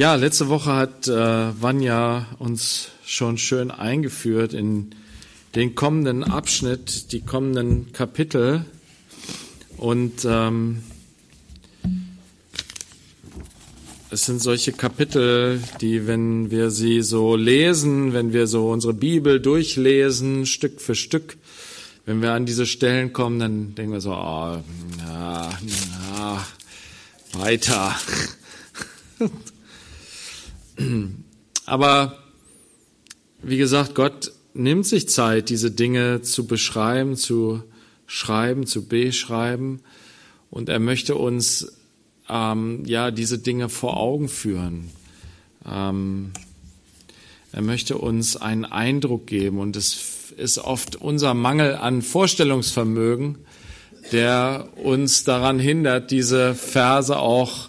Ja, letzte Woche hat äh, Vanya uns schon schön eingeführt in den kommenden Abschnitt, die kommenden Kapitel. Und ähm, es sind solche Kapitel, die, wenn wir sie so lesen, wenn wir so unsere Bibel durchlesen, Stück für Stück, wenn wir an diese Stellen kommen, dann denken wir so, oh, ja, ja, weiter. Aber wie gesagt, Gott nimmt sich Zeit, diese Dinge zu beschreiben, zu schreiben, zu beschreiben. Und er möchte uns ähm, ja diese Dinge vor Augen führen. Ähm, er möchte uns einen Eindruck geben. Und es ist oft unser Mangel an Vorstellungsvermögen, der uns daran hindert, diese Verse auch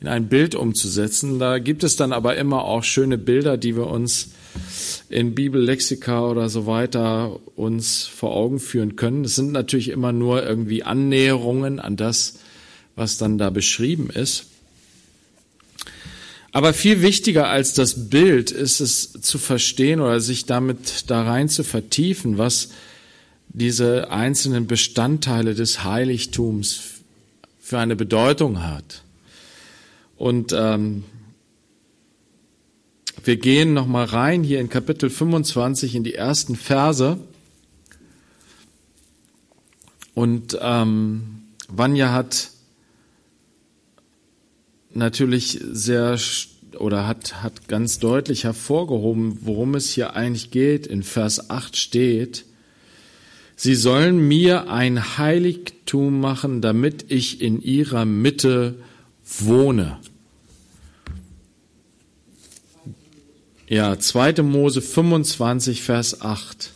in ein Bild umzusetzen. Da gibt es dann aber immer auch schöne Bilder, die wir uns in Bibellexika oder so weiter uns vor Augen führen können. Das sind natürlich immer nur irgendwie Annäherungen an das, was dann da beschrieben ist. Aber viel wichtiger als das Bild ist es zu verstehen oder sich damit da rein zu vertiefen, was diese einzelnen Bestandteile des Heiligtums für eine Bedeutung hat. Und ähm, wir gehen noch mal rein hier in Kapitel 25 in die ersten Verse. Und ähm, Vanya hat natürlich sehr oder hat, hat ganz deutlich hervorgehoben, worum es hier eigentlich geht. In Vers 8 steht, Sie sollen mir ein Heiligtum machen, damit ich in ihrer Mitte wohne. Ja, 2. Mose 25, Vers 8.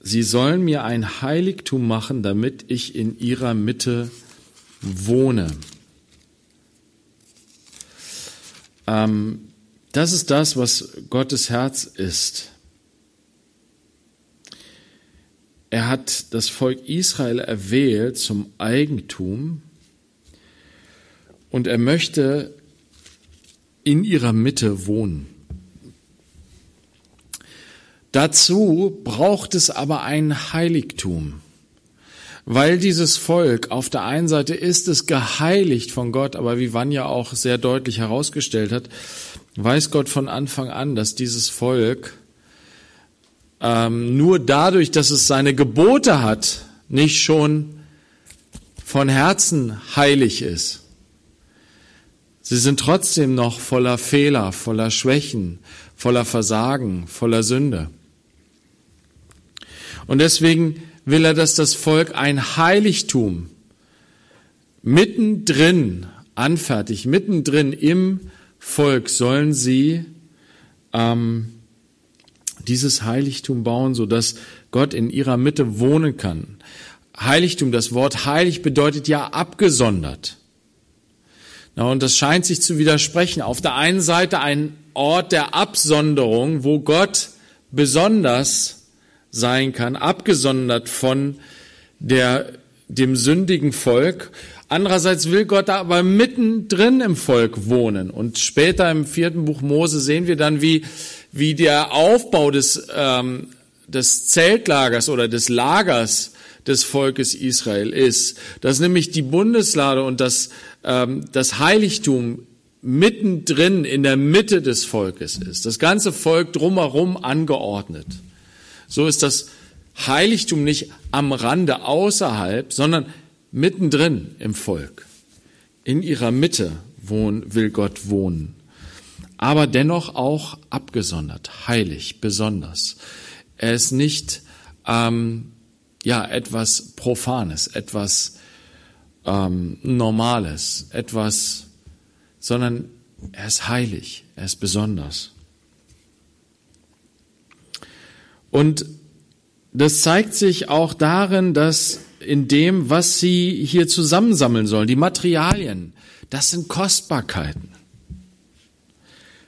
Sie sollen mir ein Heiligtum machen, damit ich in ihrer Mitte wohne. Ähm, das ist das, was Gottes Herz ist. Er hat das Volk Israel erwählt zum Eigentum und er möchte in ihrer Mitte wohnen. Dazu braucht es aber ein Heiligtum, weil dieses Volk auf der einen Seite ist es geheiligt von Gott, aber wie Vanya auch sehr deutlich herausgestellt hat, weiß Gott von Anfang an, dass dieses Volk ähm, nur dadurch, dass es seine Gebote hat, nicht schon von Herzen heilig ist. Sie sind trotzdem noch voller Fehler, voller Schwächen, voller Versagen, voller Sünde. Und deswegen will er, dass das Volk ein Heiligtum mittendrin anfertigt, mittendrin im Volk sollen sie ähm, dieses Heiligtum bauen, so dass Gott in ihrer Mitte wohnen kann. Heiligtum, das Wort heilig bedeutet ja abgesondert. Na, und das scheint sich zu widersprechen. Auf der einen Seite ein Ort der Absonderung, wo Gott besonders sein kann, abgesondert von der, dem sündigen Volk. Andererseits will Gott aber mittendrin im Volk wohnen. Und später im vierten Buch Mose sehen wir dann, wie, wie der Aufbau des, ähm, des Zeltlagers oder des Lagers des Volkes Israel ist. Dass nämlich die Bundeslade und das, ähm, das Heiligtum mittendrin in der Mitte des Volkes ist. Das ganze Volk drumherum angeordnet. So ist das Heiligtum nicht am Rande außerhalb, sondern mittendrin im Volk. In ihrer Mitte wohn, will Gott wohnen. Aber dennoch auch abgesondert, heilig, besonders. Er ist nicht ähm, ja etwas Profanes, etwas ähm, Normales, etwas, sondern er ist heilig, er ist besonders. Und das zeigt sich auch darin, dass in dem, was sie hier zusammensammeln sollen, die Materialien, das sind Kostbarkeiten.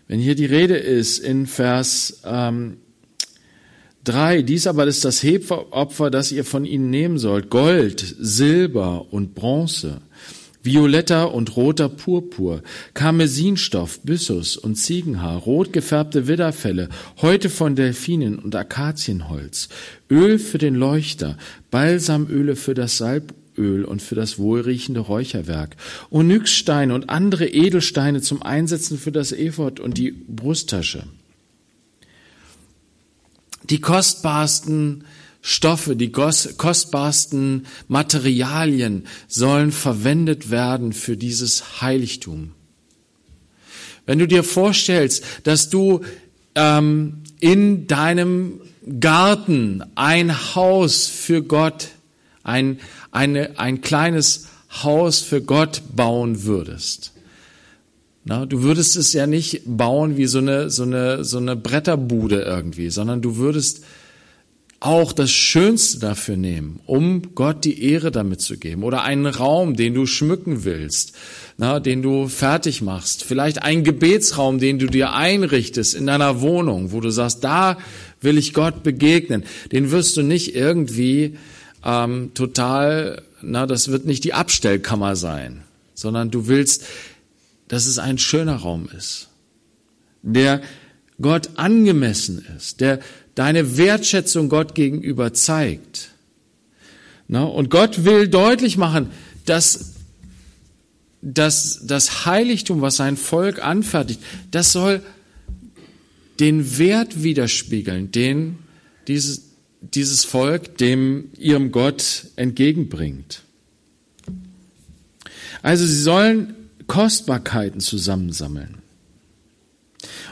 Wenn hier die Rede ist in Vers ähm, Drei, dies aber ist das Hebopfer, das ihr von ihnen nehmen sollt. Gold, Silber und Bronze. violetter und roter Purpur, Karmesinstoff, Byssus und Ziegenhaar, rot gefärbte Widderfelle, Häute von Delfinen und Akazienholz, Öl für den Leuchter, Balsamöle für das Salböl und für das wohlriechende Räucherwerk, Onyxsteine und andere Edelsteine zum Einsetzen für das Ephod und die Brusttasche. Die kostbarsten Stoffe, die kostbarsten Materialien sollen verwendet werden für dieses Heiligtum. Wenn du dir vorstellst, dass du ähm, in deinem Garten ein Haus für Gott, ein, eine, ein kleines Haus für Gott bauen würdest. Na, du würdest es ja nicht bauen wie so eine, so eine, so eine Bretterbude irgendwie, sondern du würdest auch das Schönste dafür nehmen, um Gott die Ehre damit zu geben. Oder einen Raum, den du schmücken willst, na, den du fertig machst. Vielleicht einen Gebetsraum, den du dir einrichtest in deiner Wohnung, wo du sagst, da will ich Gott begegnen. Den wirst du nicht irgendwie ähm, total, na, das wird nicht die Abstellkammer sein, sondern du willst, dass es ein schöner Raum ist, der Gott angemessen ist, der deine Wertschätzung Gott gegenüber zeigt. Und Gott will deutlich machen, dass, dass das Heiligtum, was sein Volk anfertigt, das soll den Wert widerspiegeln, den dieses, dieses Volk dem ihrem Gott entgegenbringt. Also sie sollen Kostbarkeiten zusammensammeln.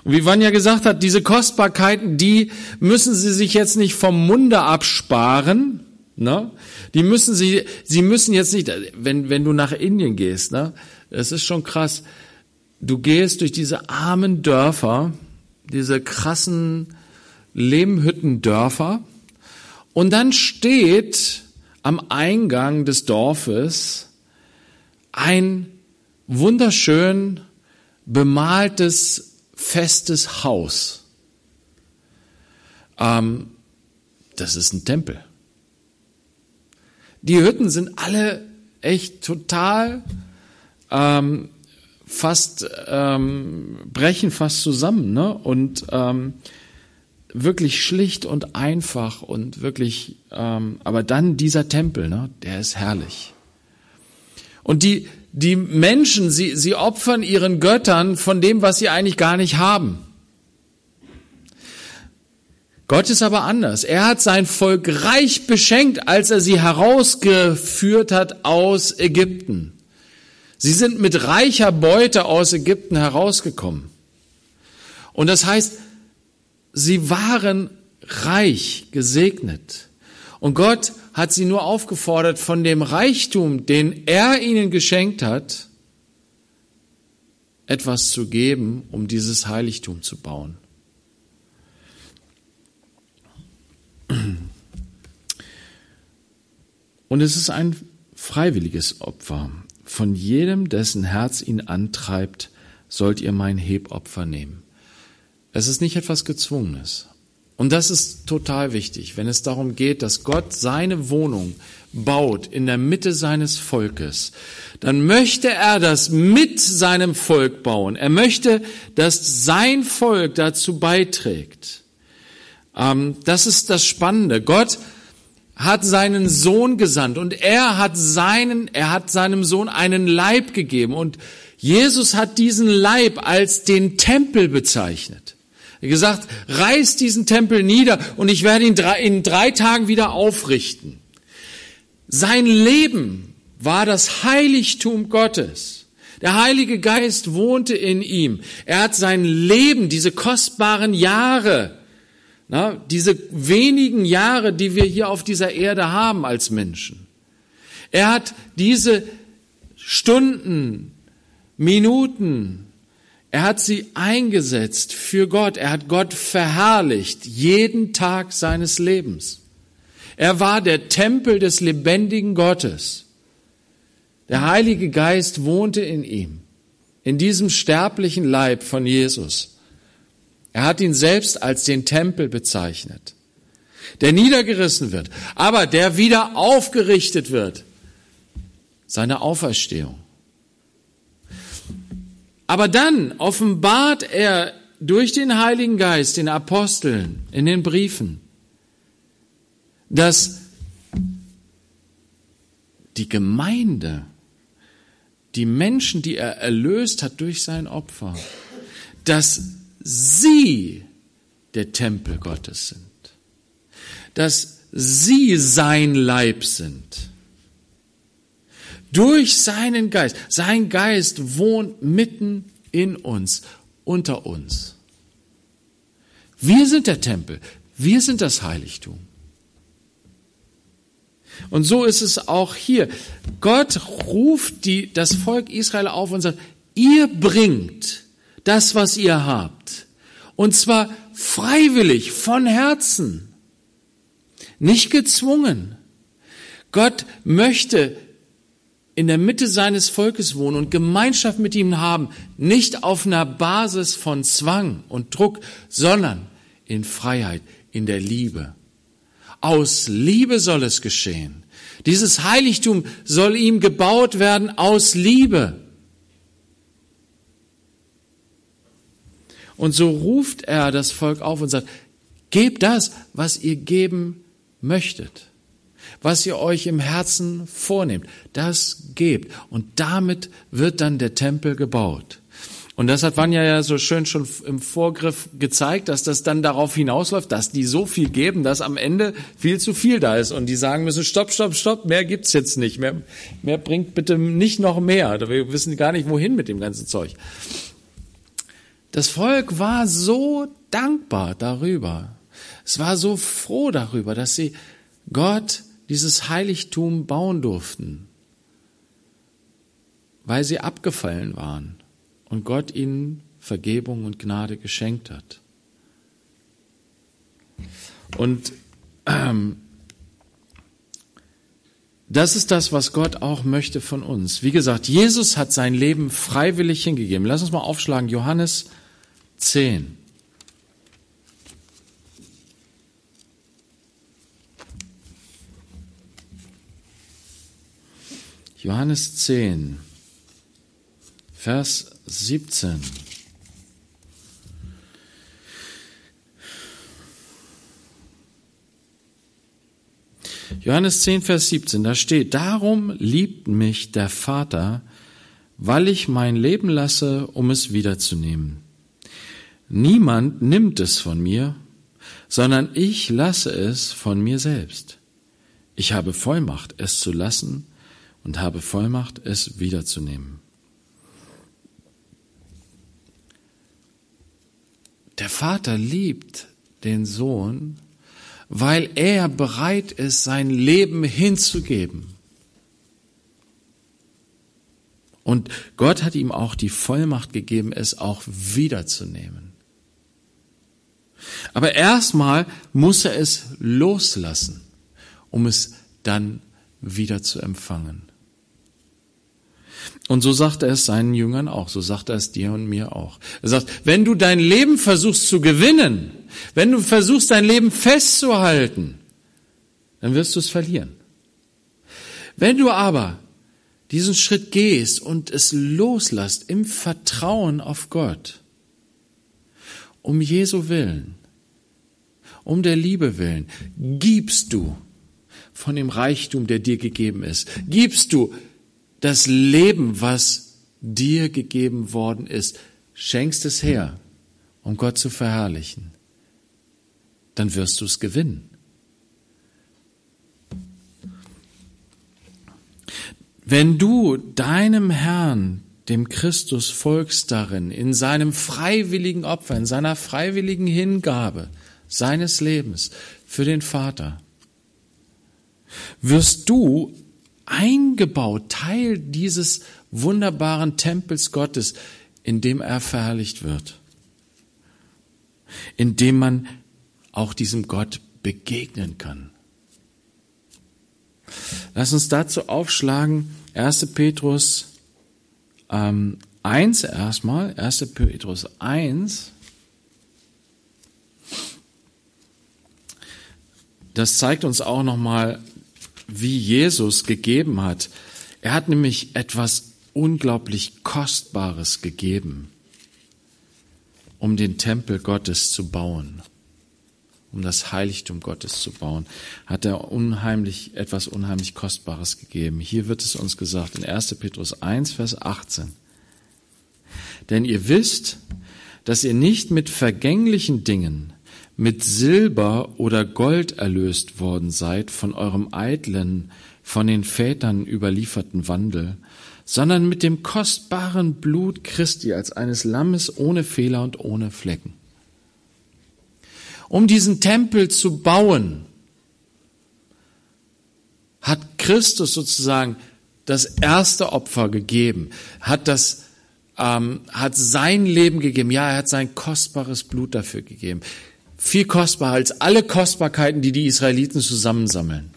Und wie Vanya gesagt hat, diese Kostbarkeiten, die müssen Sie sich jetzt nicht vom Munde absparen. Ne? Die müssen Sie, Sie müssen jetzt nicht, wenn, wenn du nach Indien gehst, ne? es ist schon krass. Du gehst durch diese armen Dörfer, diese krassen Lehmhüttendörfer, und dann steht am Eingang des Dorfes ein wunderschön bemaltes festes Haus. Ähm, das ist ein Tempel. Die Hütten sind alle echt total ähm, fast ähm, brechen fast zusammen, ne? Und ähm, wirklich schlicht und einfach und wirklich, ähm, aber dann dieser Tempel, ne? Der ist herrlich. Und die die Menschen, sie, sie opfern ihren Göttern von dem, was sie eigentlich gar nicht haben. Gott ist aber anders. Er hat sein Volk reich beschenkt, als er sie herausgeführt hat aus Ägypten. Sie sind mit reicher Beute aus Ägypten herausgekommen. Und das heißt, sie waren reich gesegnet. Und Gott hat sie nur aufgefordert, von dem Reichtum, den er ihnen geschenkt hat, etwas zu geben, um dieses Heiligtum zu bauen. Und es ist ein freiwilliges Opfer. Von jedem, dessen Herz ihn antreibt, sollt ihr mein Hebopfer nehmen. Es ist nicht etwas Gezwungenes. Und das ist total wichtig, wenn es darum geht, dass Gott seine Wohnung baut in der Mitte seines Volkes, dann möchte er das mit seinem Volk bauen. Er möchte, dass sein Volk dazu beiträgt. Ähm, das ist das Spannende. Gott hat seinen Sohn gesandt und er hat seinen, er hat seinem Sohn einen Leib gegeben und Jesus hat diesen Leib als den Tempel bezeichnet gesagt, reiß diesen Tempel nieder und ich werde ihn in drei Tagen wieder aufrichten. Sein Leben war das Heiligtum Gottes. Der Heilige Geist wohnte in ihm. Er hat sein Leben, diese kostbaren Jahre, na, diese wenigen Jahre, die wir hier auf dieser Erde haben als Menschen. Er hat diese Stunden, Minuten, er hat sie eingesetzt für Gott. Er hat Gott verherrlicht jeden Tag seines Lebens. Er war der Tempel des lebendigen Gottes. Der Heilige Geist wohnte in ihm, in diesem sterblichen Leib von Jesus. Er hat ihn selbst als den Tempel bezeichnet, der niedergerissen wird, aber der wieder aufgerichtet wird. Seine Auferstehung. Aber dann offenbart er durch den Heiligen Geist den Aposteln in den Briefen, dass die Gemeinde, die Menschen, die er erlöst hat durch sein Opfer, dass sie der Tempel Gottes sind, dass sie sein Leib sind. Durch seinen Geist. Sein Geist wohnt mitten in uns, unter uns. Wir sind der Tempel. Wir sind das Heiligtum. Und so ist es auch hier. Gott ruft die, das Volk Israel auf und sagt, ihr bringt das, was ihr habt. Und zwar freiwillig, von Herzen. Nicht gezwungen. Gott möchte in der Mitte seines Volkes wohnen und Gemeinschaft mit ihm haben, nicht auf einer Basis von Zwang und Druck, sondern in Freiheit, in der Liebe. Aus Liebe soll es geschehen. Dieses Heiligtum soll ihm gebaut werden aus Liebe. Und so ruft er das Volk auf und sagt, gebt das, was ihr geben möchtet, was ihr euch im Herzen vornehmt, das gebt. Und damit wird dann der Tempel gebaut. Und das hat Vanya ja so schön schon im Vorgriff gezeigt, dass das dann darauf hinausläuft, dass die so viel geben, dass am Ende viel zu viel da ist und die sagen müssen, stopp, stopp, stopp, mehr gibt's jetzt nicht, mehr, mehr bringt bitte nicht noch mehr. Wir wissen gar nicht, wohin mit dem ganzen Zeug. Das Volk war so dankbar darüber. Es war so froh darüber, dass sie Gott dieses Heiligtum bauen durften, weil sie abgefallen waren und Gott ihnen Vergebung und Gnade geschenkt hat. Und ähm, das ist das, was Gott auch möchte von uns. Wie gesagt, Jesus hat sein Leben freiwillig hingegeben. Lass uns mal aufschlagen, Johannes 10. Johannes 10, Vers 17. Johannes 10, Vers 17, da steht, darum liebt mich der Vater, weil ich mein Leben lasse, um es wiederzunehmen. Niemand nimmt es von mir, sondern ich lasse es von mir selbst. Ich habe Vollmacht, es zu lassen und habe Vollmacht, es wiederzunehmen. Der Vater liebt den Sohn, weil er bereit ist, sein Leben hinzugeben. Und Gott hat ihm auch die Vollmacht gegeben, es auch wiederzunehmen. Aber erstmal muss er es loslassen, um es dann wieder zu empfangen. Und so sagt er es seinen Jüngern auch, so sagt er es dir und mir auch. Er sagt, wenn du dein Leben versuchst zu gewinnen, wenn du versuchst dein Leben festzuhalten, dann wirst du es verlieren. Wenn du aber diesen Schritt gehst und es loslässt im Vertrauen auf Gott, um Jesu willen, um der Liebe willen, gibst du von dem Reichtum, der dir gegeben ist, gibst du das Leben, was dir gegeben worden ist, schenkst es her, um Gott zu verherrlichen, dann wirst du es gewinnen. Wenn du deinem Herrn, dem Christus, folgst darin, in seinem freiwilligen Opfer, in seiner freiwilligen Hingabe seines Lebens für den Vater, wirst du eingebaut, Teil dieses wunderbaren Tempels Gottes, in dem er verherrlicht wird, in dem man auch diesem Gott begegnen kann. Lass uns dazu aufschlagen, 1. Petrus ähm, 1 erstmal, 1. Petrus 1. Das zeigt uns auch nochmal wie Jesus gegeben hat. Er hat nämlich etwas unglaublich Kostbares gegeben, um den Tempel Gottes zu bauen, um das Heiligtum Gottes zu bauen, hat er unheimlich, etwas unheimlich Kostbares gegeben. Hier wird es uns gesagt in 1. Petrus 1, Vers 18. Denn ihr wisst, dass ihr nicht mit vergänglichen Dingen, mit Silber oder Gold erlöst worden seid von eurem eitlen, von den Vätern überlieferten Wandel, sondern mit dem kostbaren Blut Christi als eines Lammes ohne Fehler und ohne Flecken. Um diesen Tempel zu bauen, hat Christus sozusagen das erste Opfer gegeben, hat das, ähm, hat sein Leben gegeben. Ja, er hat sein kostbares Blut dafür gegeben. Viel kostbarer als alle Kostbarkeiten, die die Israeliten zusammensammeln.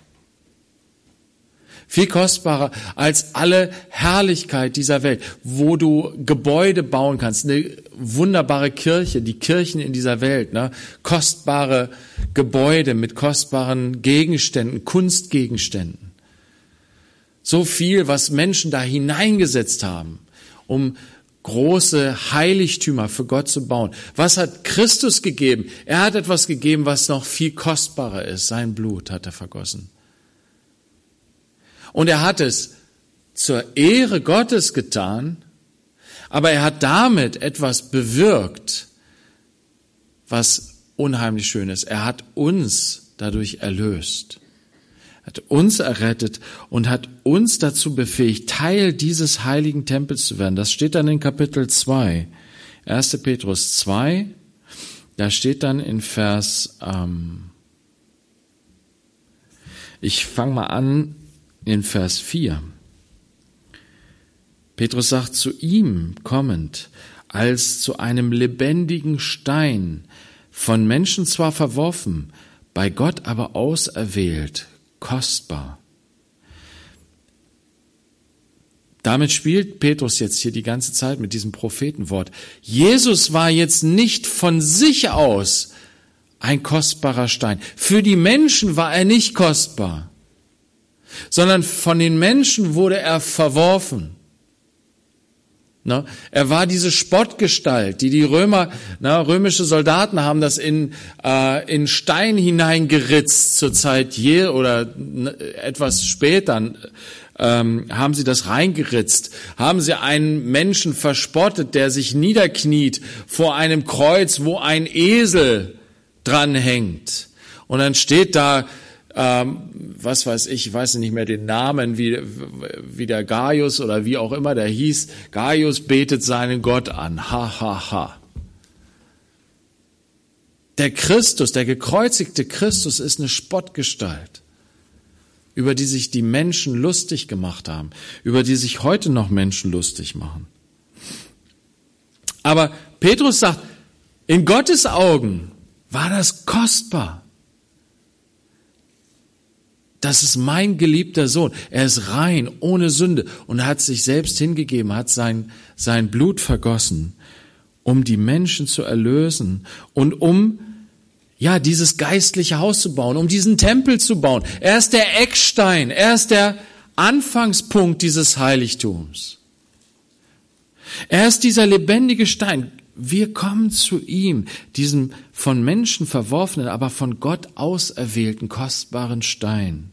Viel kostbarer als alle Herrlichkeit dieser Welt, wo du Gebäude bauen kannst, eine wunderbare Kirche, die Kirchen in dieser Welt, ne? kostbare Gebäude mit kostbaren Gegenständen, Kunstgegenständen. So viel, was Menschen da hineingesetzt haben, um große Heiligtümer für Gott zu bauen. Was hat Christus gegeben? Er hat etwas gegeben, was noch viel kostbarer ist. Sein Blut hat er vergossen. Und er hat es zur Ehre Gottes getan, aber er hat damit etwas bewirkt, was unheimlich schön ist. Er hat uns dadurch erlöst, Er hat uns errettet und hat uns dazu befähigt, Teil dieses heiligen Tempels zu werden. Das steht dann in Kapitel 2, 1. Petrus 2, da steht dann in Vers, ähm, ich fange mal an, in Vers 4. Petrus sagt zu ihm kommend, als zu einem lebendigen Stein, von Menschen zwar verworfen, bei Gott aber auserwählt, kostbar. Damit spielt Petrus jetzt hier die ganze Zeit mit diesem Prophetenwort. Jesus war jetzt nicht von sich aus ein kostbarer Stein. Für die Menschen war er nicht kostbar sondern von den Menschen wurde er verworfen. Na, er war diese Spottgestalt, die die Römer, na, römische Soldaten haben das in, äh, in Stein hineingeritzt zur Zeit je oder etwas später ähm, haben sie das reingeritzt, haben sie einen Menschen verspottet, der sich niederkniet vor einem Kreuz, wo ein Esel dranhängt. Und dann steht da, ähm, was weiß ich, ich weiß nicht mehr den Namen, wie, wie der Gaius oder wie auch immer der hieß. Gaius betet seinen Gott an. Ha, ha, ha. Der Christus, der gekreuzigte Christus ist eine Spottgestalt, über die sich die Menschen lustig gemacht haben, über die sich heute noch Menschen lustig machen. Aber Petrus sagt, in Gottes Augen war das kostbar. Das ist mein geliebter Sohn. Er ist rein, ohne Sünde und hat sich selbst hingegeben, hat sein, sein Blut vergossen, um die Menschen zu erlösen und um ja, dieses geistliche Haus zu bauen, um diesen Tempel zu bauen. Er ist der Eckstein, er ist der Anfangspunkt dieses Heiligtums. Er ist dieser lebendige Stein. Wir kommen zu ihm, diesem von Menschen verworfenen, aber von Gott auserwählten kostbaren Stein.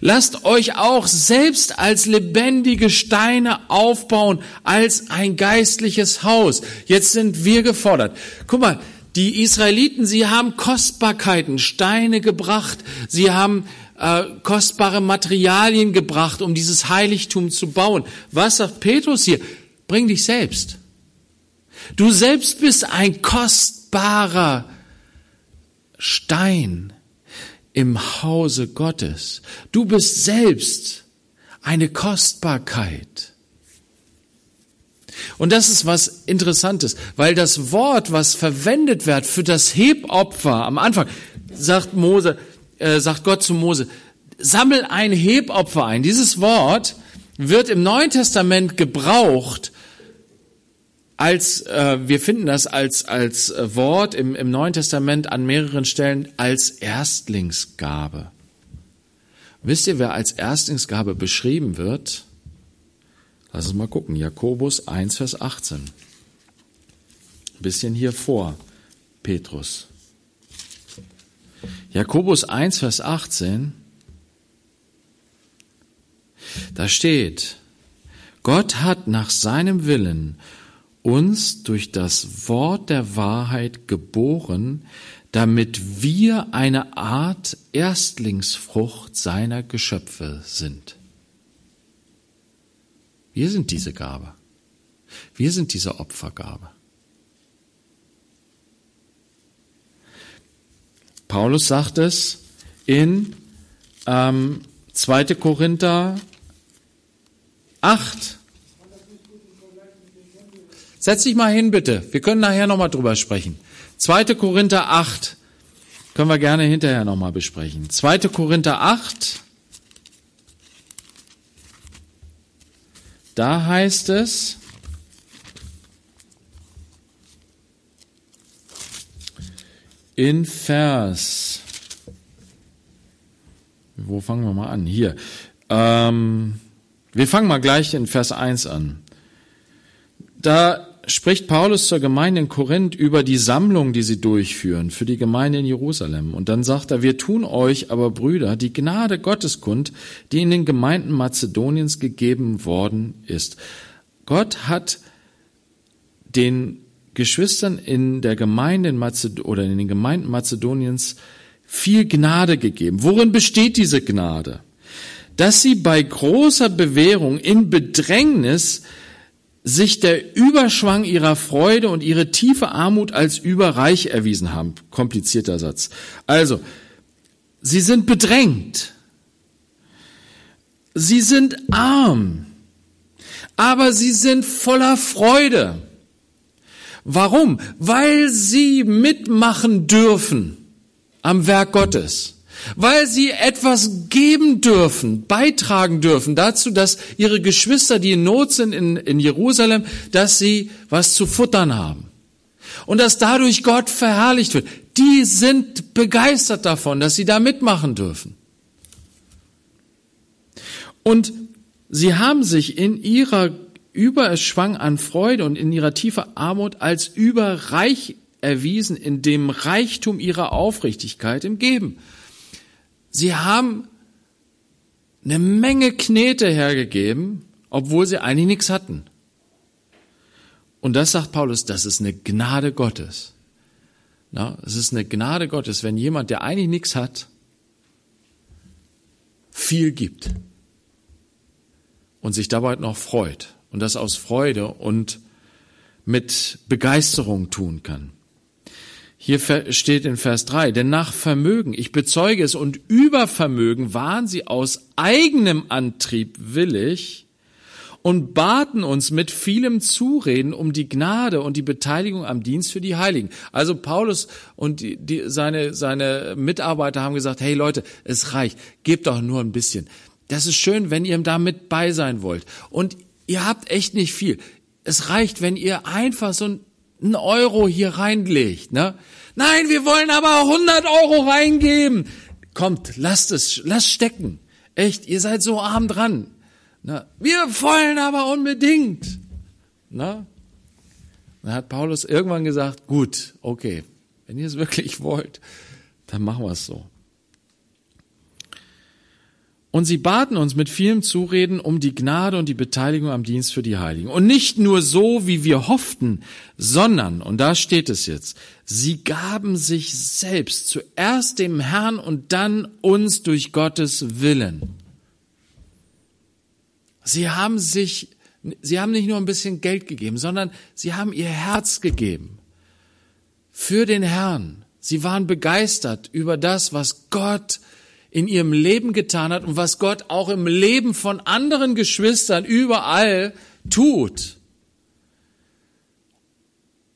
Lasst euch auch selbst als lebendige Steine aufbauen, als ein geistliches Haus. Jetzt sind wir gefordert. Guck mal, die Israeliten, sie haben Kostbarkeiten, Steine gebracht, sie haben äh, kostbare Materialien gebracht, um dieses Heiligtum zu bauen. Was sagt Petrus hier? Bring dich selbst. Du selbst bist ein kostbarer Stein im Hause Gottes. Du bist selbst eine Kostbarkeit. Und das ist was Interessantes, weil das Wort, was verwendet wird für das Hebopfer am Anfang, sagt Mose, äh, sagt Gott zu Mose, sammel ein Hebopfer ein. Dieses Wort wird im Neuen Testament gebraucht, als äh, wir finden das als als äh, Wort im, im Neuen Testament an mehreren Stellen als Erstlingsgabe. Wisst ihr, wer als Erstlingsgabe beschrieben wird? Lass uns mal gucken. Jakobus 1, Vers 18. Ein bisschen hier vor, Petrus. Jakobus 1, Vers 18. Da steht, Gott hat nach seinem Willen uns durch das Wort der Wahrheit geboren, damit wir eine Art Erstlingsfrucht seiner Geschöpfe sind. Wir sind diese Gabe. Wir sind diese Opfergabe. Paulus sagt es in ähm, 2. Korinther 8. Setz dich mal hin, bitte. Wir können nachher nochmal drüber sprechen. 2. Korinther 8. Können wir gerne hinterher nochmal besprechen. 2. Korinther 8. Da heißt es, in Vers, wo fangen wir mal an? Hier. Ähm, wir fangen mal gleich in Vers 1 an. Da spricht Paulus zur Gemeinde in Korinth über die Sammlung, die sie durchführen für die Gemeinde in Jerusalem. Und dann sagt er, wir tun euch aber, Brüder, die Gnade Gottes kund, die in den Gemeinden Mazedoniens gegeben worden ist. Gott hat den Geschwistern in der Gemeinde in Mazed oder in den Gemeinden Mazedoniens viel Gnade gegeben. Worin besteht diese Gnade? Dass sie bei großer Bewährung in Bedrängnis sich der Überschwang ihrer Freude und ihre tiefe Armut als überreich erwiesen haben. Komplizierter Satz. Also, sie sind bedrängt. Sie sind arm. Aber sie sind voller Freude. Warum? Weil sie mitmachen dürfen am Werk Gottes weil sie etwas geben dürfen, beitragen dürfen dazu, dass ihre Geschwister, die in Not sind in, in Jerusalem, dass sie was zu futtern haben. Und dass dadurch Gott verherrlicht wird. Die sind begeistert davon, dass sie da mitmachen dürfen. Und sie haben sich in ihrer Überschwang an Freude und in ihrer tiefen Armut als überreich erwiesen in dem Reichtum ihrer Aufrichtigkeit im Geben. Sie haben eine Menge Knete hergegeben, obwohl sie eigentlich nichts hatten. Und das sagt Paulus, das ist eine Gnade Gottes. Na, es ist eine Gnade Gottes, wenn jemand, der eigentlich nichts hat, viel gibt und sich dabei noch freut und das aus Freude und mit Begeisterung tun kann. Hier steht in Vers 3, denn nach Vermögen, ich bezeuge es, und über Vermögen waren sie aus eigenem Antrieb willig und baten uns mit vielem Zureden um die Gnade und die Beteiligung am Dienst für die Heiligen. Also Paulus und die, die, seine, seine Mitarbeiter haben gesagt, hey Leute, es reicht, gebt doch nur ein bisschen. Das ist schön, wenn ihr da mit bei sein wollt. Und ihr habt echt nicht viel. Es reicht, wenn ihr einfach so ein einen Euro hier reinlegt. Ne? Nein, wir wollen aber 100 Euro reingeben. Kommt, lasst es, lasst stecken. Echt, ihr seid so arm dran. Ne? Wir wollen aber unbedingt. Ne? Dann hat Paulus irgendwann gesagt, gut, okay, wenn ihr es wirklich wollt, dann machen wir es so. Und sie baten uns mit vielem Zureden um die Gnade und die Beteiligung am Dienst für die Heiligen. Und nicht nur so, wie wir hofften, sondern, und da steht es jetzt, sie gaben sich selbst zuerst dem Herrn und dann uns durch Gottes Willen. Sie haben sich, sie haben nicht nur ein bisschen Geld gegeben, sondern sie haben ihr Herz gegeben für den Herrn. Sie waren begeistert über das, was Gott in ihrem Leben getan hat und was Gott auch im Leben von anderen Geschwistern überall tut.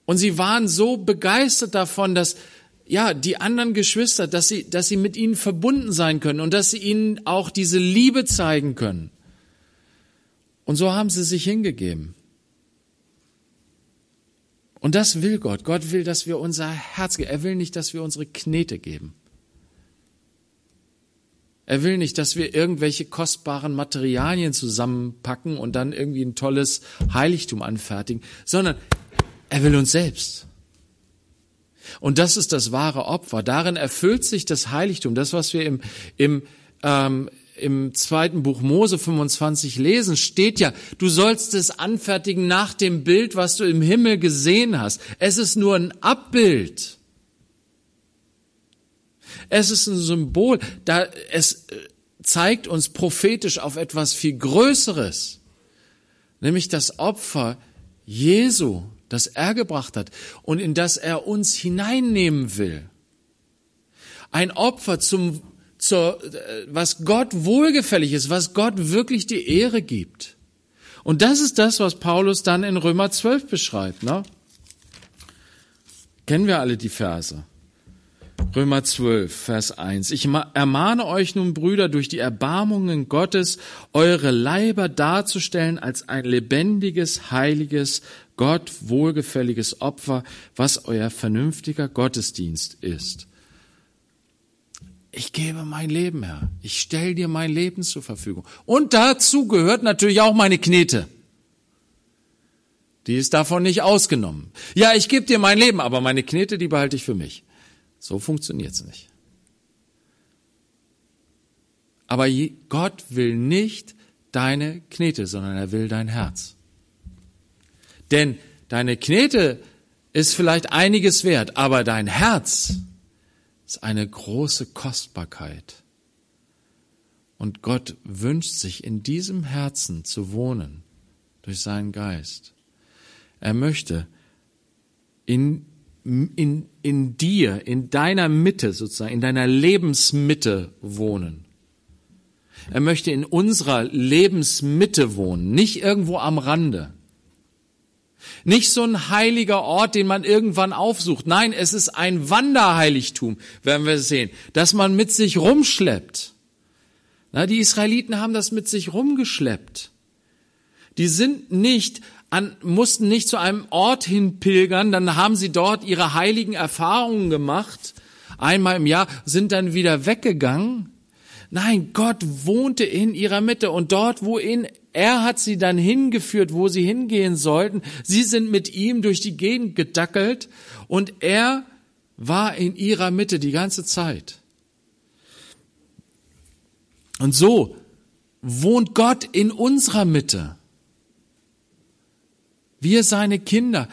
Und sie waren so begeistert davon, dass ja, die anderen Geschwister, dass sie, dass sie mit ihnen verbunden sein können und dass sie ihnen auch diese Liebe zeigen können. Und so haben sie sich hingegeben. Und das will Gott. Gott will, dass wir unser Herz geben. Er will nicht, dass wir unsere Knete geben. Er will nicht, dass wir irgendwelche kostbaren Materialien zusammenpacken und dann irgendwie ein tolles Heiligtum anfertigen, sondern er will uns selbst. Und das ist das wahre Opfer. Darin erfüllt sich das Heiligtum. Das, was wir im, im, ähm, im zweiten Buch Mose 25 lesen, steht ja, du sollst es anfertigen nach dem Bild, was du im Himmel gesehen hast. Es ist nur ein Abbild. Es ist ein Symbol, da es äh, zeigt uns prophetisch auf etwas viel Größeres, nämlich das Opfer Jesu, das er gebracht hat und in das er uns hineinnehmen will. Ein Opfer zum, zur, äh, was Gott wohlgefällig ist, was Gott wirklich die Ehre gibt. Und das ist das, was Paulus dann in Römer 12 beschreibt. Ne? Kennen wir alle die Verse. Römer 12, Vers 1. Ich ermahne euch nun, Brüder, durch die Erbarmungen Gottes, eure Leiber darzustellen als ein lebendiges, heiliges, Gott wohlgefälliges Opfer, was euer vernünftiger Gottesdienst ist. Ich gebe mein Leben, Herr. Ich stelle dir mein Leben zur Verfügung. Und dazu gehört natürlich auch meine Knete. Die ist davon nicht ausgenommen. Ja, ich gebe dir mein Leben, aber meine Knete, die behalte ich für mich. So funktioniert's nicht. Aber Gott will nicht deine Knete, sondern er will dein Herz. Denn deine Knete ist vielleicht einiges wert, aber dein Herz ist eine große Kostbarkeit. Und Gott wünscht sich in diesem Herzen zu wohnen durch seinen Geist. Er möchte in in, in dir, in deiner Mitte sozusagen, in deiner Lebensmitte wohnen. Er möchte in unserer Lebensmitte wohnen, nicht irgendwo am Rande. Nicht so ein heiliger Ort, den man irgendwann aufsucht. Nein, es ist ein Wanderheiligtum, werden wir sehen, das man mit sich rumschleppt. Na, die Israeliten haben das mit sich rumgeschleppt. Die sind nicht an, mussten nicht zu einem Ort hin pilgern, dann haben sie dort ihre heiligen Erfahrungen gemacht, einmal im Jahr, sind dann wieder weggegangen. Nein, Gott wohnte in ihrer Mitte und dort, wo ihn, er hat sie dann hingeführt, wo sie hingehen sollten. Sie sind mit ihm durch die Gegend gedackelt und er war in ihrer Mitte die ganze Zeit. Und so wohnt Gott in unserer Mitte. Wir, seine Kinder,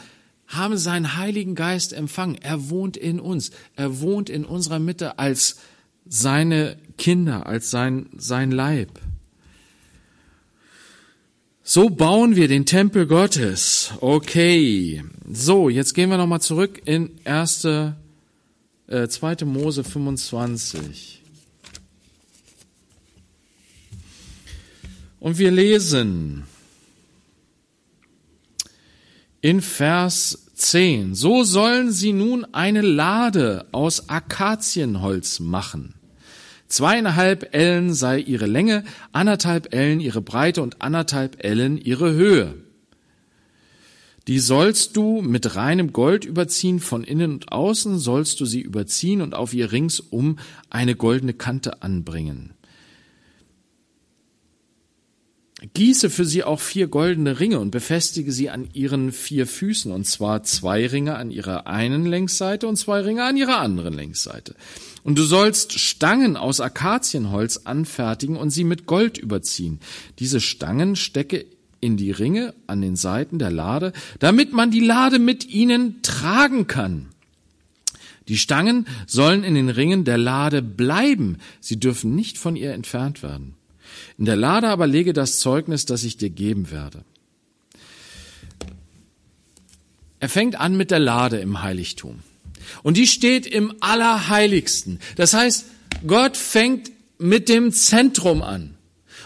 haben seinen Heiligen Geist empfangen. Er wohnt in uns. Er wohnt in unserer Mitte als seine Kinder, als sein, sein Leib. So bauen wir den Tempel Gottes. Okay. So, jetzt gehen wir nochmal zurück in erste, äh, 2. Mose 25. Und wir lesen, in Vers 10. So sollen sie nun eine Lade aus Akazienholz machen. Zweieinhalb Ellen sei ihre Länge, anderthalb Ellen ihre Breite und anderthalb Ellen ihre Höhe. Die sollst du mit reinem Gold überziehen, von innen und außen sollst du sie überziehen und auf ihr ringsum eine goldene Kante anbringen. Gieße für sie auch vier goldene Ringe und befestige sie an ihren vier Füßen, und zwar zwei Ringe an ihrer einen Längsseite und zwei Ringe an ihrer anderen Längsseite. Und du sollst Stangen aus Akazienholz anfertigen und sie mit Gold überziehen. Diese Stangen stecke in die Ringe an den Seiten der Lade, damit man die Lade mit ihnen tragen kann. Die Stangen sollen in den Ringen der Lade bleiben, sie dürfen nicht von ihr entfernt werden. In der Lade aber lege das Zeugnis, das ich dir geben werde. Er fängt an mit der Lade im Heiligtum. Und die steht im Allerheiligsten. Das heißt, Gott fängt mit dem Zentrum an.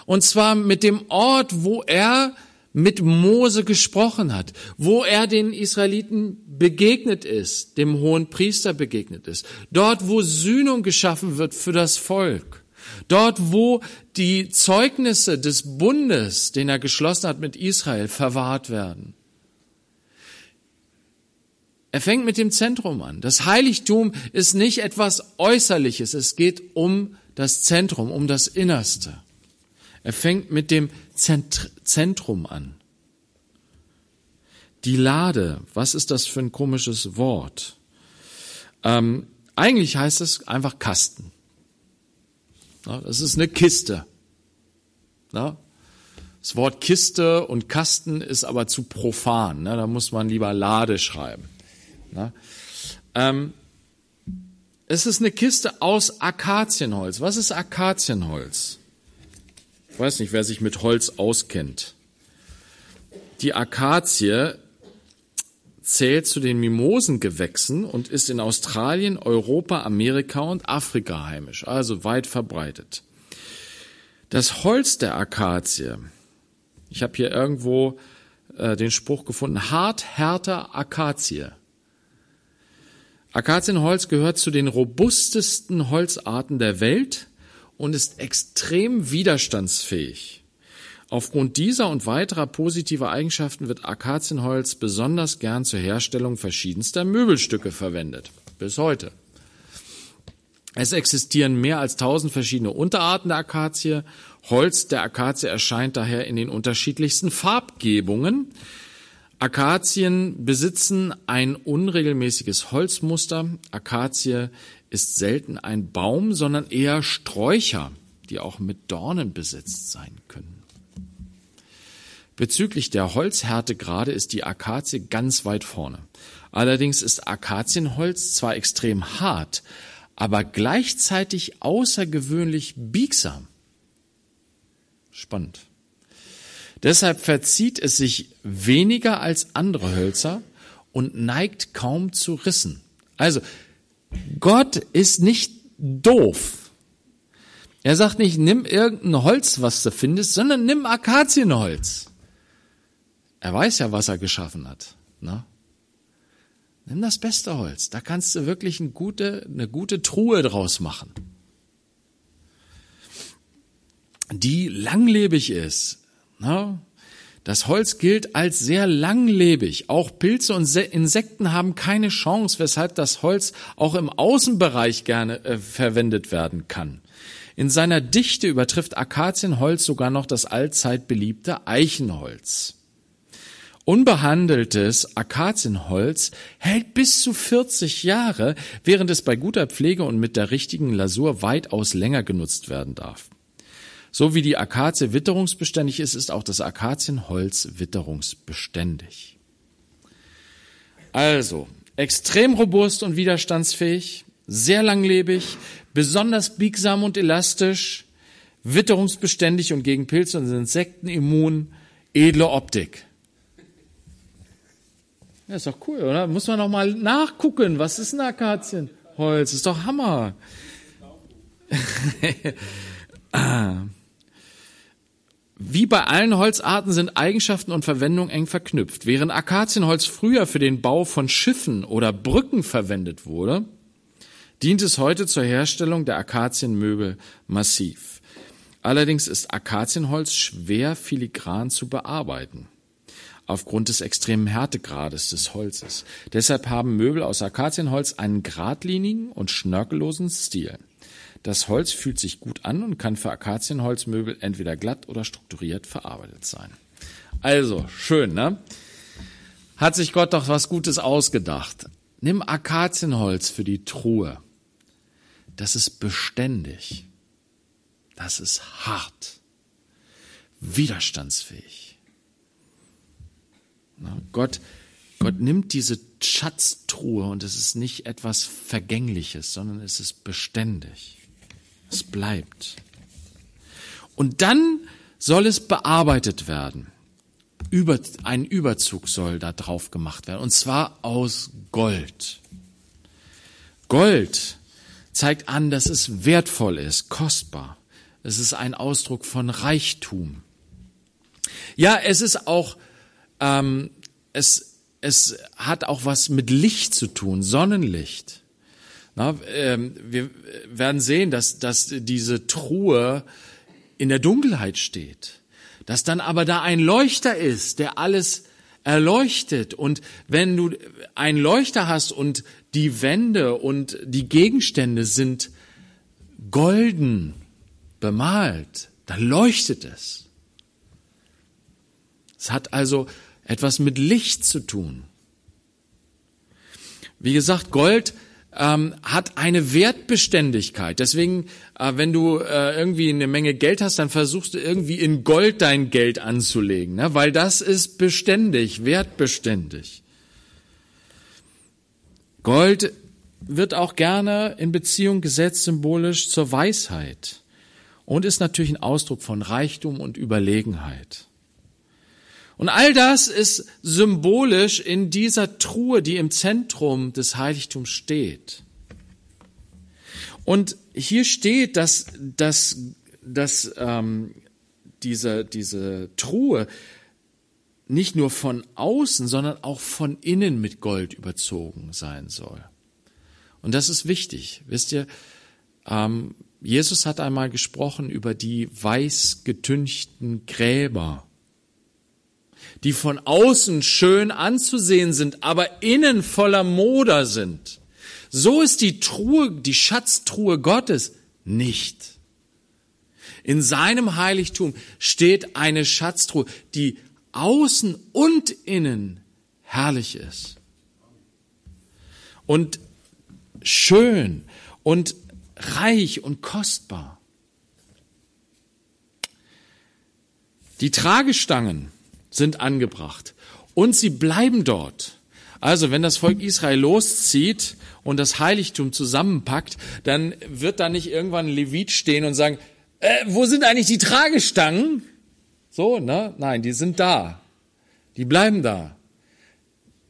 Und zwar mit dem Ort, wo er mit Mose gesprochen hat, wo er den Israeliten begegnet ist, dem hohen Priester begegnet ist, dort, wo Sühnung geschaffen wird für das Volk. Dort, wo die Zeugnisse des Bundes, den er geschlossen hat mit Israel, verwahrt werden. Er fängt mit dem Zentrum an. Das Heiligtum ist nicht etwas Äußerliches. Es geht um das Zentrum, um das Innerste. Er fängt mit dem Zentrum an. Die Lade, was ist das für ein komisches Wort? Ähm, eigentlich heißt es einfach Kasten. Das ist eine Kiste. Das Wort Kiste und Kasten ist aber zu profan. Da muss man lieber Lade schreiben. Ähm, es ist eine Kiste aus Akazienholz. Was ist Akazienholz? Ich weiß nicht, wer sich mit Holz auskennt. Die Akazie zählt zu den Mimosengewächsen und ist in Australien, Europa, Amerika und Afrika heimisch, also weit verbreitet. Das Holz der Akazie, ich habe hier irgendwo äh, den Spruch gefunden, hart, härter Akazie. Akazienholz gehört zu den robustesten Holzarten der Welt und ist extrem widerstandsfähig. Aufgrund dieser und weiterer positiver Eigenschaften wird Akazienholz besonders gern zur Herstellung verschiedenster Möbelstücke verwendet. Bis heute. Es existieren mehr als tausend verschiedene Unterarten der Akazie. Holz der Akazie erscheint daher in den unterschiedlichsten Farbgebungen. Akazien besitzen ein unregelmäßiges Holzmuster. Akazie ist selten ein Baum, sondern eher Sträucher, die auch mit Dornen besetzt sein können. Bezüglich der Holzhärtegrade ist die Akazie ganz weit vorne. Allerdings ist Akazienholz zwar extrem hart, aber gleichzeitig außergewöhnlich biegsam. Spannend. Deshalb verzieht es sich weniger als andere Hölzer und neigt kaum zu Rissen. Also, Gott ist nicht doof. Er sagt nicht, nimm irgendein Holz, was du findest, sondern nimm Akazienholz. Er weiß ja, was er geschaffen hat. Ne? Nimm das beste Holz. Da kannst du wirklich eine gute, eine gute Truhe draus machen. Die langlebig ist. Ne? Das Holz gilt als sehr langlebig. Auch Pilze und Insekten haben keine Chance, weshalb das Holz auch im Außenbereich gerne äh, verwendet werden kann. In seiner Dichte übertrifft Akazienholz sogar noch das allzeit beliebte Eichenholz. Unbehandeltes Akazienholz hält bis zu 40 Jahre, während es bei guter Pflege und mit der richtigen Lasur weitaus länger genutzt werden darf. So wie die Akazie witterungsbeständig ist, ist auch das Akazienholz witterungsbeständig. Also, extrem robust und widerstandsfähig, sehr langlebig, besonders biegsam und elastisch, witterungsbeständig und gegen Pilze und Insekten immun, edle Optik. Ja, ist doch cool, oder? Muss man noch mal nachgucken. Was ist ein Akazienholz? Ist doch Hammer. Wie bei allen Holzarten sind Eigenschaften und Verwendung eng verknüpft. Während Akazienholz früher für den Bau von Schiffen oder Brücken verwendet wurde, dient es heute zur Herstellung der Akazienmöbel massiv. Allerdings ist Akazienholz schwer filigran zu bearbeiten aufgrund des extremen Härtegrades des Holzes. Deshalb haben Möbel aus Akazienholz einen geradlinigen und schnörkellosen Stil. Das Holz fühlt sich gut an und kann für Akazienholzmöbel entweder glatt oder strukturiert verarbeitet sein. Also, schön, ne? Hat sich Gott doch was Gutes ausgedacht. Nimm Akazienholz für die Truhe. Das ist beständig. Das ist hart. Widerstandsfähig. Gott, Gott nimmt diese Schatztruhe und es ist nicht etwas Vergängliches, sondern es ist beständig. Es bleibt. Und dann soll es bearbeitet werden. Über, ein Überzug soll da drauf gemacht werden, und zwar aus Gold. Gold zeigt an, dass es wertvoll ist, kostbar. Es ist ein Ausdruck von Reichtum. Ja, es ist auch ähm, es, es hat auch was mit Licht zu tun, Sonnenlicht. Na, ähm, wir werden sehen, dass, dass diese Truhe in der Dunkelheit steht, dass dann aber da ein Leuchter ist, der alles erleuchtet. Und wenn du einen Leuchter hast und die Wände und die Gegenstände sind golden bemalt, dann leuchtet es. Es hat also etwas mit Licht zu tun. Wie gesagt, Gold ähm, hat eine Wertbeständigkeit. Deswegen, äh, wenn du äh, irgendwie eine Menge Geld hast, dann versuchst du irgendwie in Gold dein Geld anzulegen, ne? weil das ist beständig, wertbeständig. Gold wird auch gerne in Beziehung gesetzt symbolisch zur Weisheit und ist natürlich ein Ausdruck von Reichtum und Überlegenheit. Und all das ist symbolisch in dieser Truhe, die im Zentrum des Heiligtums steht. Und hier steht, dass, dass, dass ähm, diese, diese Truhe nicht nur von außen, sondern auch von innen mit Gold überzogen sein soll. Und das ist wichtig. Wisst ihr, ähm, Jesus hat einmal gesprochen über die weiß getünchten Gräber die von außen schön anzusehen sind, aber innen voller Moder sind. So ist die Truhe, die Schatztruhe Gottes nicht. In seinem Heiligtum steht eine Schatztruhe, die außen und innen herrlich ist. Und schön und reich und kostbar. Die Tragestangen sind angebracht. Und sie bleiben dort. Also, wenn das Volk Israel loszieht und das Heiligtum zusammenpackt, dann wird da nicht irgendwann ein Levit stehen und sagen, äh, wo sind eigentlich die Tragestangen? So, ne? Nein, die sind da. Die bleiben da.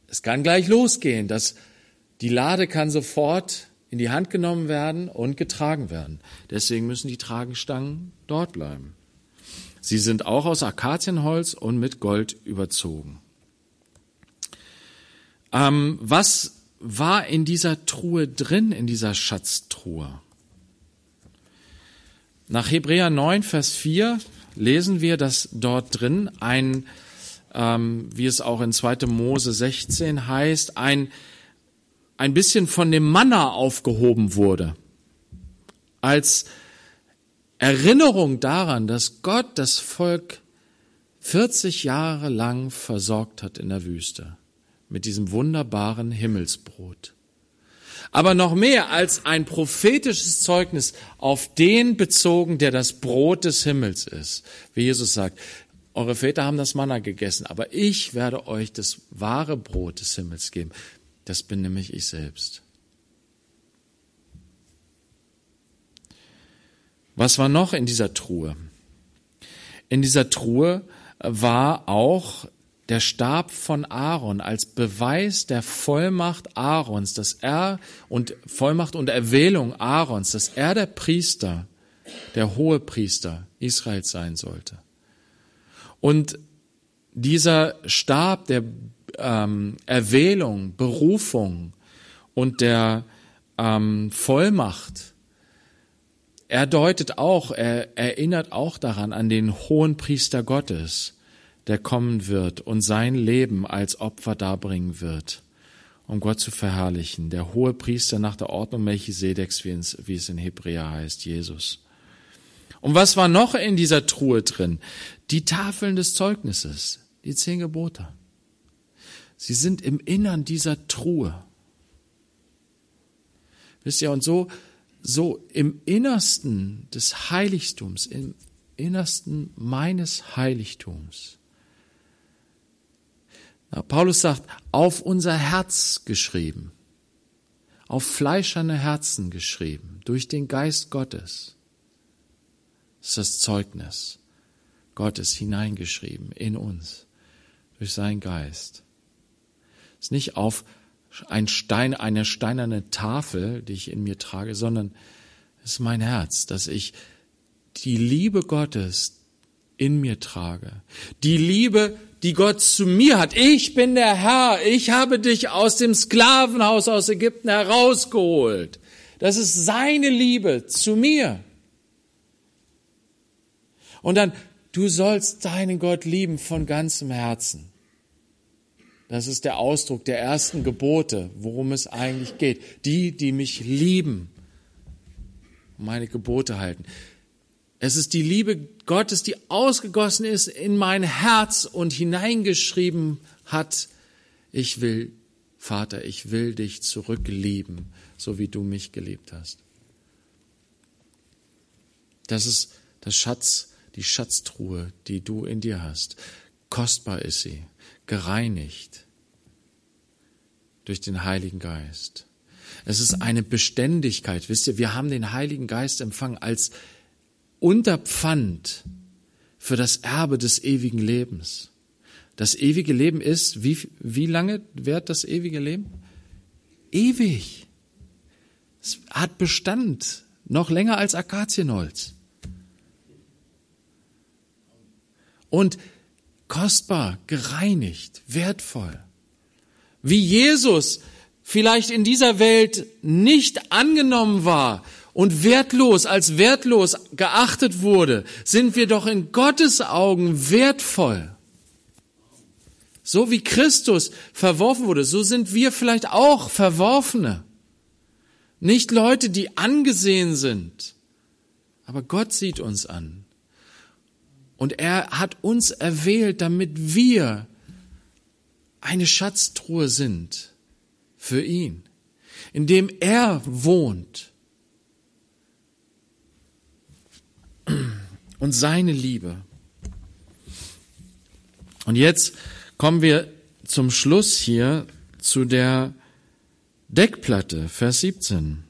Es kann gleich losgehen. Das, die Lade kann sofort in die Hand genommen werden und getragen werden. Deswegen müssen die Tragestangen dort bleiben. Sie sind auch aus Akazienholz und mit Gold überzogen. Ähm, was war in dieser Truhe drin, in dieser Schatztruhe? Nach Hebräer 9, Vers 4 lesen wir, dass dort drin ein, ähm, wie es auch in 2. Mose 16 heißt, ein, ein bisschen von dem Manna aufgehoben wurde. Als Erinnerung daran, dass Gott das Volk 40 Jahre lang versorgt hat in der Wüste mit diesem wunderbaren Himmelsbrot. Aber noch mehr als ein prophetisches Zeugnis auf den bezogen, der das Brot des Himmels ist. Wie Jesus sagt, eure Väter haben das Manna gegessen, aber ich werde euch das wahre Brot des Himmels geben. Das bin nämlich ich selbst. Was war noch in dieser Truhe? In dieser Truhe war auch der Stab von Aaron als Beweis der Vollmacht Aarons, dass er und Vollmacht und Erwählung Aarons, dass er der Priester, der hohe Priester Israels sein sollte. Und dieser Stab der ähm, Erwählung, Berufung und der ähm, Vollmacht er deutet auch, er erinnert auch daran an den hohen Priester Gottes, der kommen wird und sein Leben als Opfer darbringen wird, um Gott zu verherrlichen. Der hohe Priester nach der Ordnung Melchisedeks, wie es in Hebräer heißt, Jesus. Und was war noch in dieser Truhe drin? Die Tafeln des Zeugnisses, die zehn Gebote. Sie sind im Innern dieser Truhe. Wisst ihr, und so so im Innersten des Heiligtums, im Innersten meines Heiligtums. Na, Paulus sagt, auf unser Herz geschrieben, auf fleischerne Herzen geschrieben, durch den Geist Gottes. Ist das Zeugnis Gottes hineingeschrieben in uns, durch seinen Geist. Ist nicht auf ein Stein, eine steinerne Tafel, die ich in mir trage, sondern es ist mein Herz, dass ich die Liebe Gottes in mir trage. Die Liebe, die Gott zu mir hat. Ich bin der Herr. Ich habe dich aus dem Sklavenhaus aus Ägypten herausgeholt. Das ist seine Liebe zu mir. Und dann, du sollst deinen Gott lieben von ganzem Herzen Das ist der Ausdruck der ersten Gebote, worum es eigentlich geht. Die, die mich lieben, meine Gebote halten. Es ist die Liebe Gottes, die ausgegossen ist in mein Herz und hineingeschrieben hat, ich will, Vater, ich will dich zurücklieben, so wie du mich geliebt hast. Das ist das Schatz, die Schatztruhe, die du in dir hast. Kostbar ist sie, gereinigt durch den Heiligen Geist. Es ist eine Beständigkeit. Wisst ihr, wir haben den Heiligen Geist empfangen als Unterpfand für das Erbe des ewigen Lebens. Das ewige Leben ist, wie, wie lange währt das ewige Leben? Ewig. Es hat Bestand, noch länger als Akazienholz. Und kostbar, gereinigt, wertvoll. Wie Jesus vielleicht in dieser Welt nicht angenommen war und wertlos, als wertlos geachtet wurde, sind wir doch in Gottes Augen wertvoll. So wie Christus verworfen wurde, so sind wir vielleicht auch Verworfene. Nicht Leute, die angesehen sind, aber Gott sieht uns an. Und er hat uns erwählt, damit wir eine Schatztruhe sind für ihn, in dem er wohnt und seine Liebe. Und jetzt kommen wir zum Schluss hier zu der Deckplatte, Vers 17.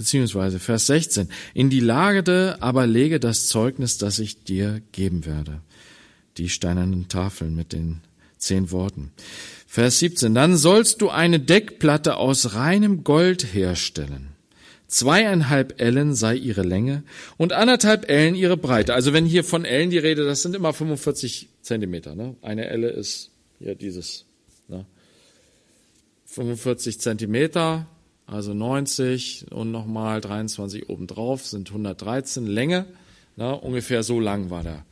Beziehungsweise Vers 16. In die Lage aber lege das Zeugnis, das ich dir geben werde. Die steinernen Tafeln mit den zehn Worten. Vers 17. Dann sollst du eine Deckplatte aus reinem Gold herstellen. Zweieinhalb Ellen sei ihre Länge und anderthalb Ellen ihre Breite. Also wenn hier von Ellen die Rede, das sind immer 45 Zentimeter. Ne? Eine Elle ist hier dieses. Ne? 45 Zentimeter, also 90 und nochmal 23 obendrauf sind 113 Länge. Ne? Ungefähr so lang war der,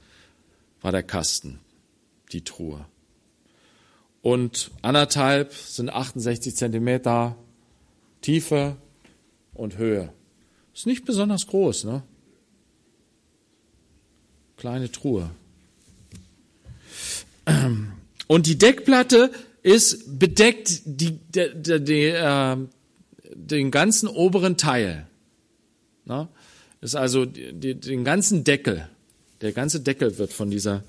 war der Kasten, die Truhe. Und anderthalb sind 68 Zentimeter Tiefe, und Höhe. Ist nicht besonders groß, ne? Kleine Truhe. Und die Deckplatte ist bedeckt die, die, die, die äh, den ganzen oberen Teil. Ne? Ist also die, den ganzen Deckel. Der ganze Deckel wird von dieser,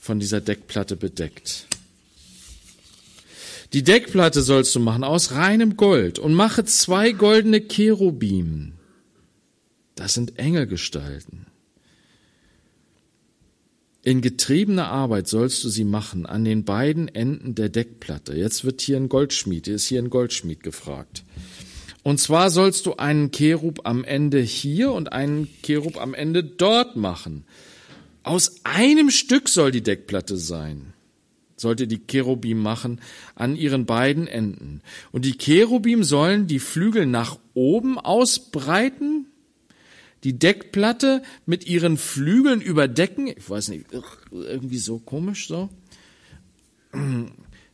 von dieser Deckplatte bedeckt. Die Deckplatte sollst du machen aus reinem Gold und mache zwei goldene Cherubim. Das sind Engelgestalten. In getriebener Arbeit sollst du sie machen an den beiden Enden der Deckplatte. Jetzt wird hier ein Goldschmied, ist hier ein Goldschmied gefragt. Und zwar sollst du einen Cherub am Ende hier und einen Cherub am Ende dort machen. Aus einem Stück soll die Deckplatte sein sollte die Cherubim machen an ihren beiden Enden. Und die Cherubim sollen die Flügel nach oben ausbreiten, die Deckplatte mit ihren Flügeln überdecken. Ich weiß nicht, irgendwie so komisch so.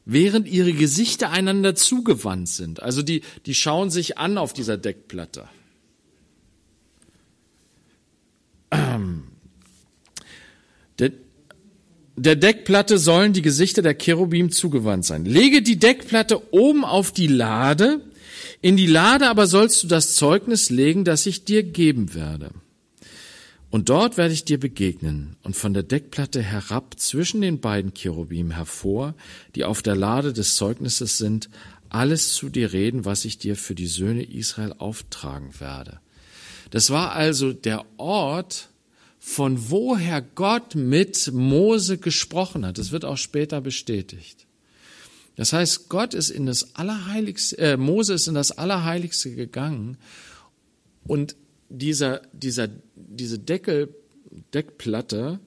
Während ihre Gesichter einander zugewandt sind. Also die, die schauen sich an auf dieser Deckplatte. Der, der Deckplatte sollen die Gesichter der Cherubim zugewandt sein. Lege die Deckplatte oben auf die Lade, in die Lade aber sollst du das Zeugnis legen, das ich dir geben werde. Und dort werde ich dir begegnen und von der Deckplatte herab zwischen den beiden Cherubim hervor, die auf der Lade des Zeugnisses sind, alles zu dir reden, was ich dir für die Söhne Israel auftragen werde. Das war also der Ort, von woher Gott mit Mose gesprochen hat. Das wird auch später bestätigt. Das heißt, Gott ist in das Allerheiligste, äh, Mose ist in das Allerheiligste gegangen und dieser, dieser, diese Deckel, Deckplatte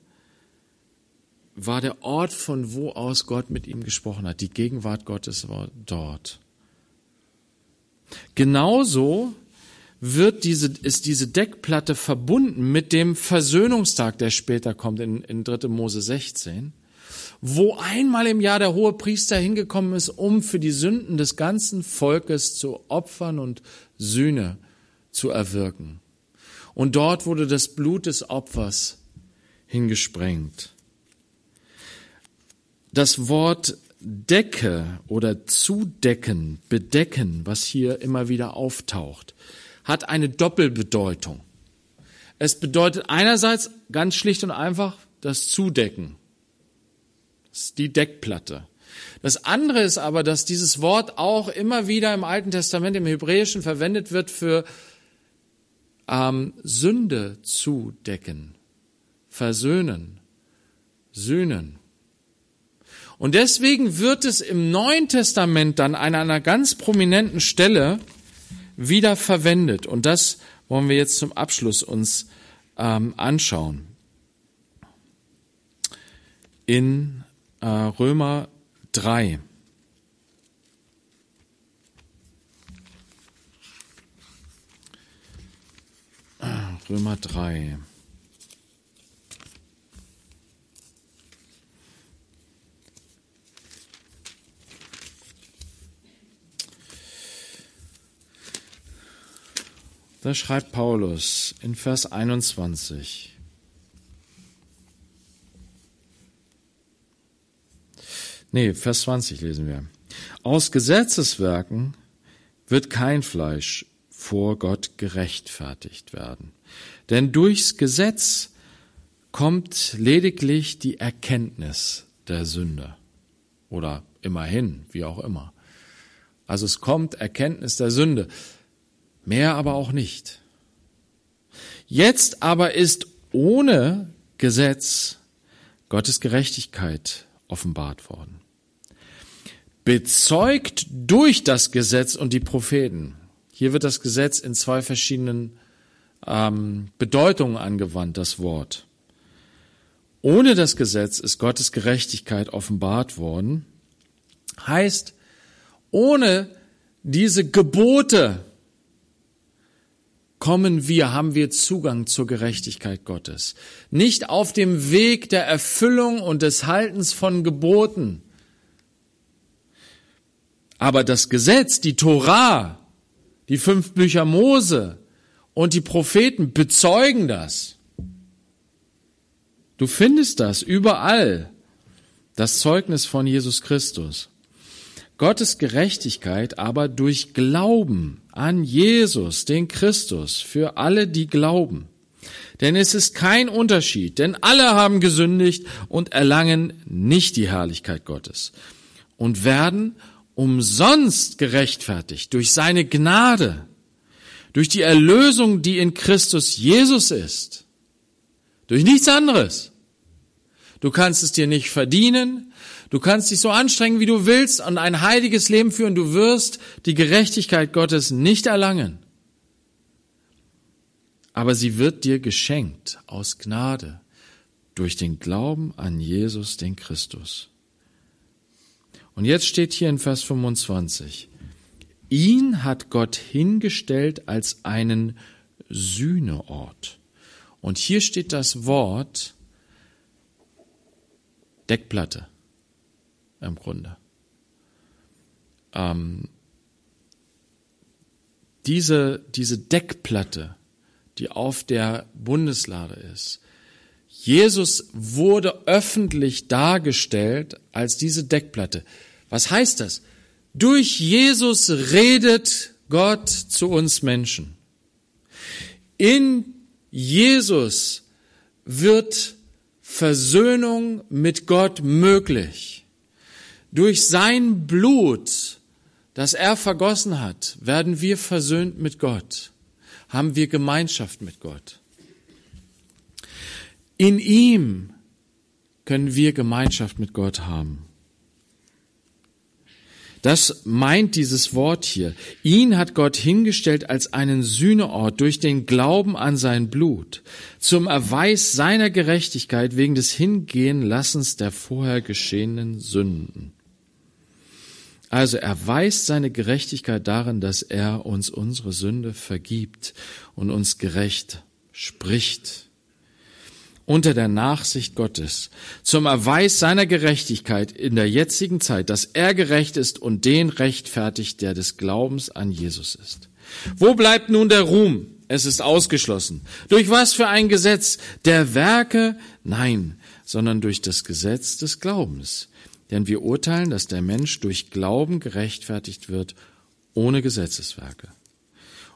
war der Ort, von wo aus Gott mit ihm gesprochen hat. Die Gegenwart Gottes war dort. Genauso wird diese, ist diese Deckplatte verbunden mit dem Versöhnungstag, der später kommt in, in 3. Mose 16, wo einmal im Jahr der hohe Priester hingekommen ist, um für die Sünden des ganzen Volkes zu opfern und Sühne zu erwirken. Und dort wurde das Blut des Opfers hingesprengt. Das Wort Decke oder zudecken, bedecken, was hier immer wieder auftaucht, hat eine Doppelbedeutung. Es bedeutet einerseits ganz schlicht und einfach das Zudecken. Das ist die Deckplatte. Das andere ist aber, dass dieses Wort auch immer wieder im Alten Testament, im Hebräischen verwendet wird für ähm, Sünde zudecken, versöhnen, sühnen. Und deswegen wird es im Neuen Testament dann an einer ganz prominenten Stelle wieder verwendet. Und das wollen wir jetzt zum Abschluss uns ähm, anschauen. In äh, Römer 3. Römer 3. Da schreibt Paulus in Vers 21. Nee, Vers 20 lesen wir. Aus Gesetzeswerken wird kein Fleisch vor Gott gerechtfertigt werden. Denn durchs Gesetz kommt lediglich die Erkenntnis der Sünde. Oder immerhin, wie auch immer. Also es kommt Erkenntnis der Sünde mehr aber auch nicht. Jetzt aber ist ohne Gesetz Gottes Gerechtigkeit offenbart worden. Bezeugt durch das Gesetz und die Propheten. Hier wird das Gesetz in zwei verschiedenen ähm, Bedeutungen angewandt, das Wort. Ohne das Gesetz ist Gottes Gerechtigkeit offenbart worden. Heißt, ohne diese Gebote, kommen wir, haben wir Zugang zur Gerechtigkeit Gottes. Nicht auf dem Weg der Erfüllung und des Haltens von Geboten. Aber das Gesetz, die Torah, die fünf Bücher Mose und die Propheten bezeugen das. Du findest das überall, das Zeugnis von Jesus Christus. Gottes Gerechtigkeit aber durch Glauben an Jesus, den Christus, für alle, die glauben. Denn es ist kein Unterschied, denn alle haben gesündigt und erlangen nicht die Herrlichkeit Gottes und werden umsonst gerechtfertigt durch seine Gnade, durch die Erlösung, die in Christus Jesus ist, durch nichts anderes. Du kannst es dir nicht verdienen, Du kannst dich so anstrengen, wie du willst und ein heiliges Leben führen. Du wirst die Gerechtigkeit Gottes nicht erlangen. Aber sie wird dir geschenkt aus Gnade durch den Glauben an Jesus, den Christus. Und jetzt steht hier in Vers 25, ihn hat Gott hingestellt als einen Sühneort. Und hier steht das Wort Deckplatte im Grunde. Ähm, diese, diese Deckplatte, die auf der Bundeslade ist, Jesus wurde öffentlich dargestellt als diese Deckplatte. Was heißt das? Durch Jesus redet Gott zu uns Menschen. In Jesus wird Versöhnung mit Gott möglich. Durch sein Blut, das er vergossen hat, werden wir versöhnt mit Gott, haben wir Gemeinschaft mit Gott. In ihm können wir Gemeinschaft mit Gott haben. Das meint dieses Wort hier. Ihn hat Gott hingestellt als einen Sühneort durch den Glauben an sein Blut, zum Erweis seiner Gerechtigkeit wegen des Hingehenlassens der vorher geschehenen Sünden. Also er weist seine Gerechtigkeit darin, dass er uns unsere Sünde vergibt und uns gerecht spricht. Unter der Nachsicht Gottes, zum Erweis seiner Gerechtigkeit in der jetzigen Zeit, dass er gerecht ist und den rechtfertigt, der des Glaubens an Jesus ist. Wo bleibt nun der Ruhm? Es ist ausgeschlossen. Durch was für ein Gesetz? Der Werke? Nein, sondern durch das Gesetz des Glaubens. Denn wir urteilen, dass der Mensch durch Glauben gerechtfertigt wird, ohne Gesetzeswerke.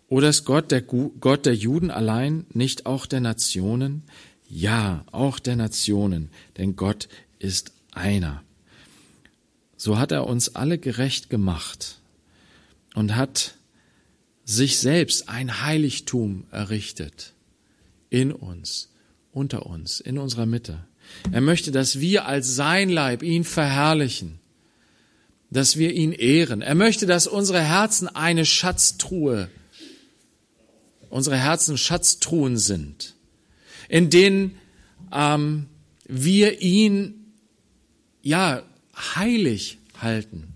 Oder ist Gott der Gott der Juden allein, nicht auch der Nationen? Ja, auch der Nationen, denn Gott ist einer. So hat er uns alle gerecht gemacht und hat sich selbst ein Heiligtum errichtet in uns, unter uns, in unserer Mitte. Er möchte, dass wir als sein Leib ihn verherrlichen, dass wir ihn ehren. Er möchte, dass unsere Herzen eine Schatztruhe, unsere Herzen Schatztruhen sind, in denen ähm, wir ihn ja heilig halten.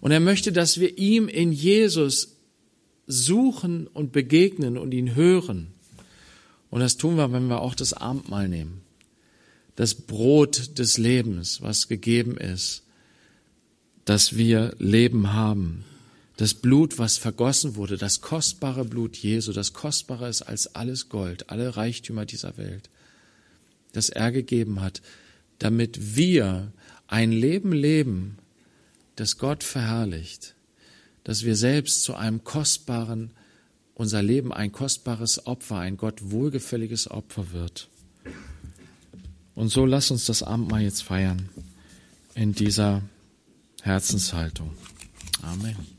Und er möchte, dass wir ihm in Jesus suchen und begegnen und ihn hören. Und das tun wir, wenn wir auch das Abendmahl nehmen das Brot des Lebens, was gegeben ist, dass wir Leben haben. Das Blut, was vergossen wurde, das kostbare Blut Jesu, das kostbarer ist als alles Gold, alle Reichtümer dieser Welt, das er gegeben hat, damit wir ein Leben leben, das Gott verherrlicht, dass wir selbst zu einem kostbaren, unser Leben ein kostbares Opfer, ein Gott wohlgefälliges Opfer wird. Und so lass uns das Abendmahl jetzt feiern in dieser Herzenshaltung. Amen.